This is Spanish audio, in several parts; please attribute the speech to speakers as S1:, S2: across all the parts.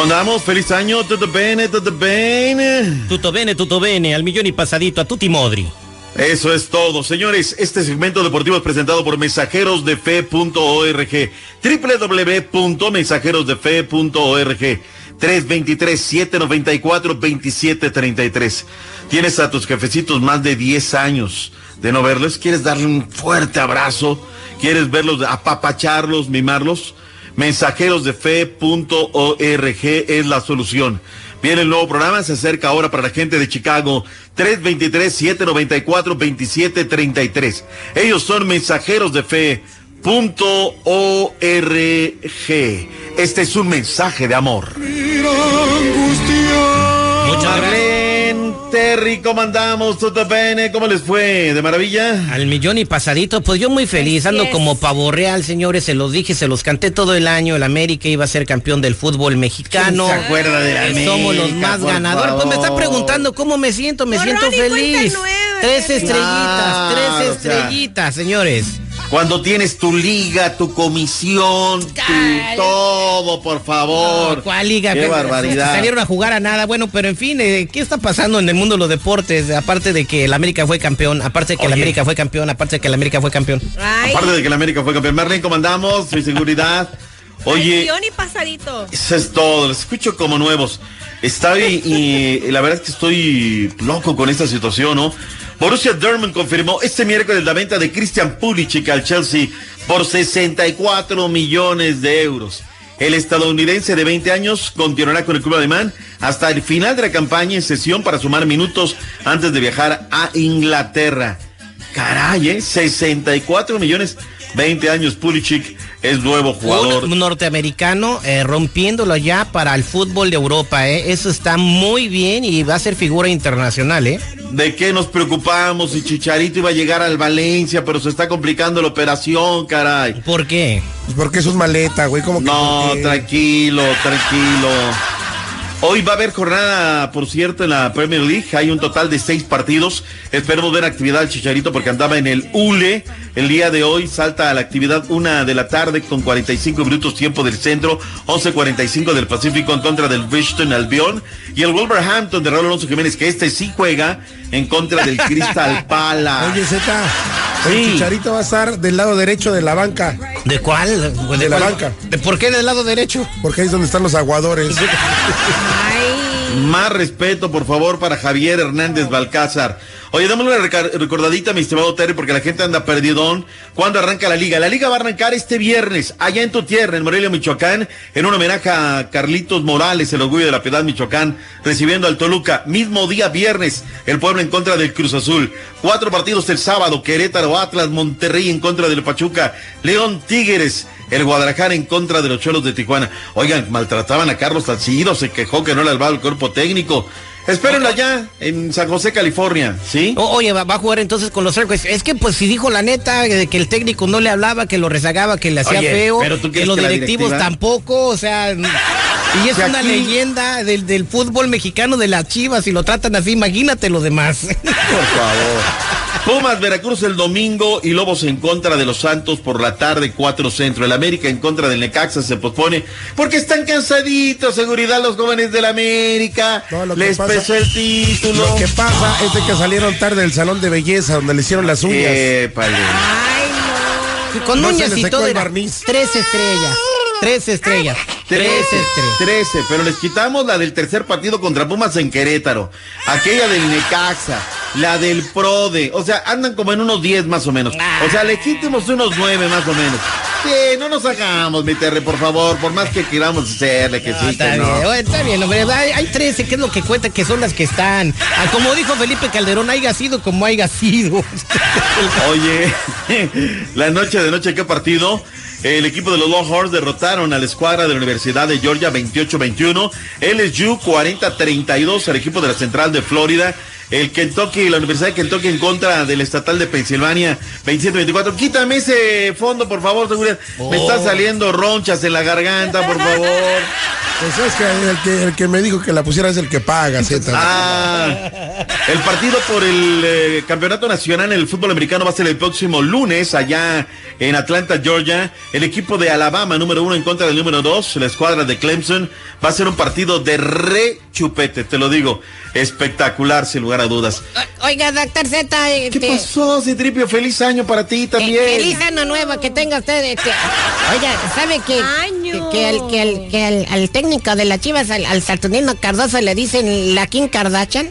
S1: ¿Cómo andamos? Feliz año, tutto bene, tutto bene.
S2: Tutto bene, tutto bene, al millón y pasadito a tutti modri.
S1: Eso es todo, señores. Este segmento deportivo es presentado por mensajerosdefe.org. www.mensajerosdefe.org. 323-794-2733. Tienes a tus jefecitos más de 10 años de no verlos. ¿Quieres darle un fuerte abrazo? ¿Quieres verlos, apapacharlos, mimarlos? Mensajerosdefe.org es la solución. Viene el nuevo programa, se acerca ahora para la gente de Chicago. 323-794-2733. Ellos son mensajeros de fe. Punto org. Este es un mensaje de amor.
S2: Muchas gracias.
S1: Terry, ¿cómo andamos? ¿Todo bene? ¿Cómo les fue? ¿De maravilla?
S2: Al millón y pasadito, pues yo muy feliz, ando como pavo real, señores, se los dije, se los canté todo el año, el América iba a ser campeón del fútbol mexicano.
S1: ¿Quién se acuerda de la
S2: Eh,
S1: América,
S2: Somos los más ganadores. Pues me está preguntando cómo me siento, me
S3: No,
S2: siento
S3: Ronnie,
S2: feliz.
S3: nueve,
S2: Tres estrellitas,
S1: Claro,
S2: tres
S1: o sea.
S2: estrellitas, señores.
S1: Cuando tienes tu liga, tu comisión, tu todo, por favor.
S2: No, ¿Cuál liga?
S1: Qué barbaridad.
S2: Salieron a jugar a nada. Bueno, pero en fin, eh, ¿qué está pasando en el mundo de los deportes? Aparte de que el América fue campeón, aparte de que el. América fue campeón, aparte de que el América fue campeón.
S3: Ay,
S1: Aparte de que la América fue campeón. Marlene, ¿cómo andamos? Su seguridad. Oye,
S3: y pasadito.
S1: eso es todo. Los escucho como nuevos. Estoy, y, y la verdad es que estoy loco con esta situación, ¿no? Borussia Dortmund confirmó este miércoles la venta de Christian Pulisic al Chelsea por 64 millones de euros. El estadounidense de 20 años continuará con el club alemán hasta el final de la campaña en sesión para sumar minutos antes de viajar a Inglaterra. Caray, ¿eh? 64 millones, 20 años. Pulisic es nuevo jugador.
S2: Norteamericano eh, rompiéndolo ya para el fútbol de Europa, ¿eh? Eso está muy bien y va a ser figura internacional, ¿eh?
S1: ¿De qué nos preocupamos? Si Chicharito iba a llegar al Valencia, pero se está complicando la operación, caray.
S2: ¿Por qué?
S4: Pues porque eso es maleta, güey. Como que
S1: No,
S4: porque-
S1: tranquilo, tranquilo. Hoy va a haber jornada, por cierto, en la Premier League. Hay un total de seis partidos. Esperemos ver actividad al Chicharito porque andaba en el ULE. El día de hoy salta a la actividad una de la tarde con 45 minutos tiempo del centro, 11.45 del Pacífico en contra del Bridgestone Albion. Y el Wolverhampton de Raúl Alonso Jiménez, que este sí juega en contra del Crystal Palace.
S4: Oye, El chicharito va a estar del lado derecho de la banca,
S2: ¿De cuál? ¿De,
S4: la
S2: cuál?
S4: banca.
S2: ¿De por qué del lado derecho?
S4: porque ahí es donde están los aguadores.
S3: Ay.
S1: Más respeto, por favor, para Javier Hernández Balcázar. Oye, dame una recordadita, mi estimado Terry, porque la gente anda perdidón. ¿Cuándo arranca la liga? La liga va a arrancar este viernes, allá en tu tierra, en Morelia, Michoacán, en un homenaje a Carlitos Morales, el orgullo de la piedad, Michoacán, recibiendo al Toluca. Mismo día viernes, el pueblo en contra del Cruz Azul. Cuatro partidos el sábado, Querétaro, Atlas, Monterrey en contra del Pachuca, León Tigres, el Guadalajara en contra de los Cholos de Tijuana. Oigan, maltrataban a Carlos Salcido, se quejó que no le albaba el cuerpo técnico. Espérenlo allá, en San José, California, ¿sí?
S2: O- oye, va, va a jugar entonces con los Airways. Es que pues si dijo la neta de que el técnico no le hablaba, que lo rezagaba, que le hacía
S1: Oye,
S2: feo,
S1: pero ¿tú
S2: que los
S1: que
S2: directivos
S1: directiva-
S2: tampoco, o sea, y es
S1: Si
S2: una
S1: aquí-
S2: leyenda del, del fútbol mexicano de las Chivas y lo tratan así, imagínate lo demás.
S1: Por favor. Pumas, Veracruz el domingo y Lobos en contra de los Santos por la tarde, 4 centro. El América en contra del Necaxa se pospone porque están cansaditos, seguridad, los jóvenes del América.
S4: No,
S1: Les
S4: pasa-
S1: pesó el título.
S4: Lo que pasa es de que salieron tarde del salón de belleza donde le hicieron las uñas.
S1: Épale.
S3: Ay, no.
S2: Con
S4: No se
S2: uñas
S4: le
S2: y todo
S4: el
S2: era
S4: barniz.
S2: tres estrellas, tres estrellas, tres estrellas.
S1: 13, pero les quitamos la del tercer partido contra Pumas en Querétaro, aquella del Necaxa, la del Prode, o sea, andan como en unos 10 más o menos, o sea, le quitemos unos 9 más o menos. Sí, no nos hagamos, mi Terry, por favor, por más que queramos hacerle que
S2: No,
S1: sí,
S2: está
S1: que
S2: bien,
S1: no.
S2: está bien, hombre. Hay, hay 13, que es lo que cuenta, que son las que están. Ah, como dijo Felipe Calderón, haya sido como haya sido.
S1: Oye, la noche de noche, ¿qué partido? El equipo de los Longhorns derrotaron a la escuadra de la Universidad de Georgia 28-21. LSU 40-32 al equipo de la Central de Florida. El Kentucky, la Universidad de Kentucky en contra del Estatal de Pensilvania 27-24. Quítame ese fondo, por favor, seguridad. Me están saliendo ronchas en la garganta, por favor.
S4: Pues es que el, que el que me dijo que la pusiera es el que paga, Z.
S1: Ah, el partido por el eh, campeonato nacional en el fútbol americano va a ser el próximo lunes allá en Atlanta, Georgia. El equipo de Alabama, número uno en contra del número dos, la escuadra de Clemson, va a ser un partido de re chupete, te lo digo. Espectacular, sin lugar a dudas.
S3: Oiga, doctor Z,
S1: ¿Qué
S3: este,
S1: pasó, Citripio? Feliz año para ti
S3: eh,
S1: también.
S3: feliz año nuevo que tenga usted. Este. Oiga, ¿sabe que,
S5: Año.
S3: que, que al, que, al, que al, al técnico de las chivas, al, al Saturnino Cardoso, le dicen la Kim Kardashian?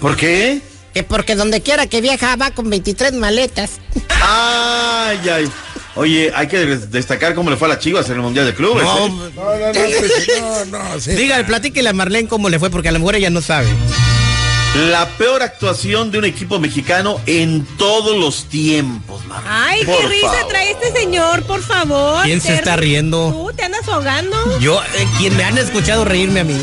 S1: ¿Por qué?
S3: Que porque donde quiera que viaja va con 23 maletas.
S1: Ay, ay. Oye, hay que destacar cómo le fue a las Chivas en el Mundial de Clubes.
S2: No,
S1: ¿eh?
S4: No, no, no, pues, no, no, Z.
S2: Dígale, platíquele a Marlene cómo le fue, porque a lo mejor ella no sabe.
S1: La peor actuación de un equipo mexicano en todos los tiempos, Mar.
S5: Ay,
S1: Por
S5: qué risa
S1: favor.
S5: trae este señor, por favor.
S2: ¿Quién se está riendo?
S5: Tú te andas ahogando.
S2: Yo, eh, quien me han escuchado reírme a mí.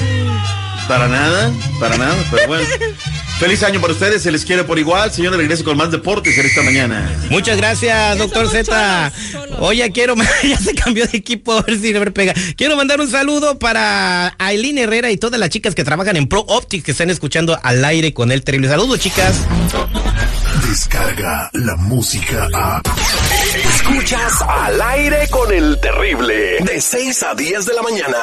S1: Para nada, para nada, pero bueno. Feliz año para ustedes, se les quiere por igual. Señor, regreso con más deportes en esta mañana.
S2: Muchas gracias, doctor Z. Oye, quiero, ya se cambió de equipo, a ver si me pega. Quiero mandar un saludo para Aileen Herrera y todas las chicas que trabajan en Pro Optics que están escuchando al aire con el terrible. Saludos, chicas.
S6: Descarga la música a.
S7: Escuchas al aire con el terrible. De 6 a 10 de la mañana.